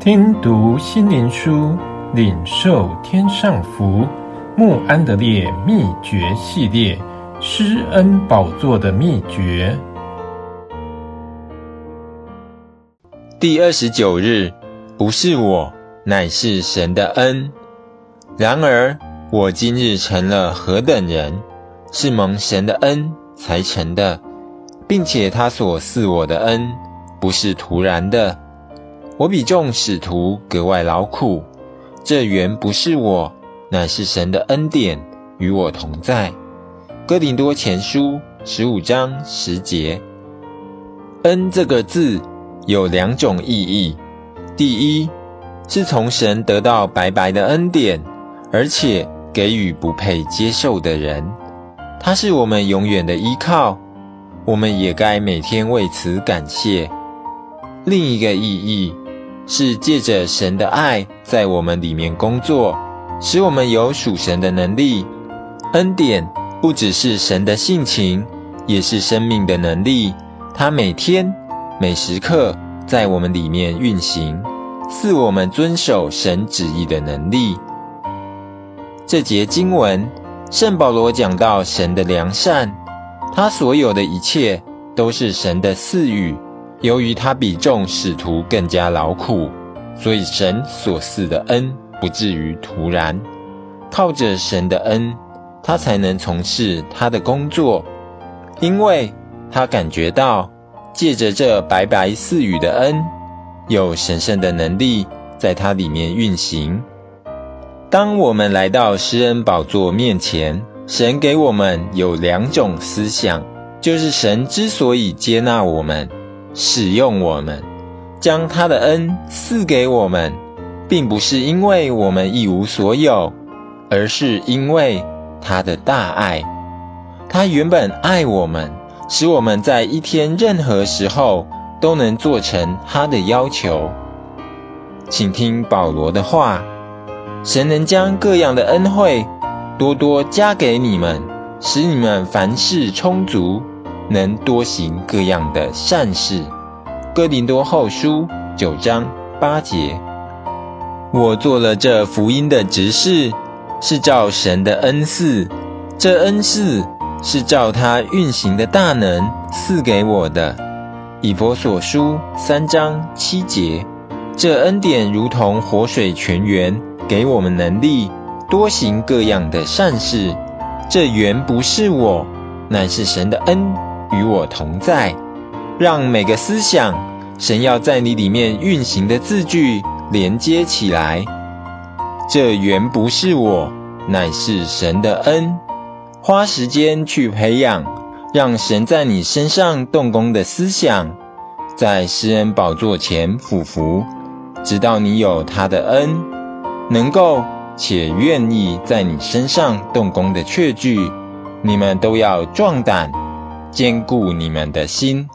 听读心灵书，领受天上福。穆安德烈秘诀系列，施恩宝座的秘诀。第二十九日，不是我，乃是神的恩。然而，我今日成了何等人，是蒙神的恩才成的，并且他所赐我的恩，不是徒然的。我比众使徒格外劳苦，这原不是我，乃是神的恩典与我同在。哥林多前书十五章十节。恩这个字有两种意义：第一，是从神得到白白的恩典，而且给予不配接受的人，它是我们永远的依靠，我们也该每天为此感谢。另一个意义，是借着神的爱在我们里面工作，使我们有属神的能力。恩典不只是神的性情，也是生命的能力。它每天每时刻在我们里面运行，赐我们遵守神旨意的能力。这节经文，圣保罗讲到神的良善，他所有的一切都是神的赐予。由于他比众使徒更加劳苦，所以神所赐的恩不至于徒然。靠着神的恩，他才能从事他的工作，因为他感觉到借着这白白赐予的恩，有神圣的能力在他里面运行。当我们来到施恩宝座面前，神给我们有两种思想，就是神之所以接纳我们。使用我们，将他的恩赐给我们，并不是因为我们一无所有，而是因为他的大爱。他原本爱我们，使我们在一天任何时候都能做成他的要求。请听保罗的话：神能将各样的恩惠多多加给你们，使你们凡事充足。能多行各样的善事。哥林多后书九章八节。我做了这福音的执事，是照神的恩赐，这恩赐是照他运行的大能赐给我的。以佛所书三章七节。这恩典如同活水泉源，给我们能力多行各样的善事。这原不是我，乃是神的恩。与我同在，让每个思想，神要在你里面运行的字句连接起来。这原不是我，乃是神的恩。花时间去培养，让神在你身上动工的思想，在施恩宝座前俯伏，直到你有他的恩，能够且愿意在你身上动工的确据，你们都要壮胆。坚固你们的心。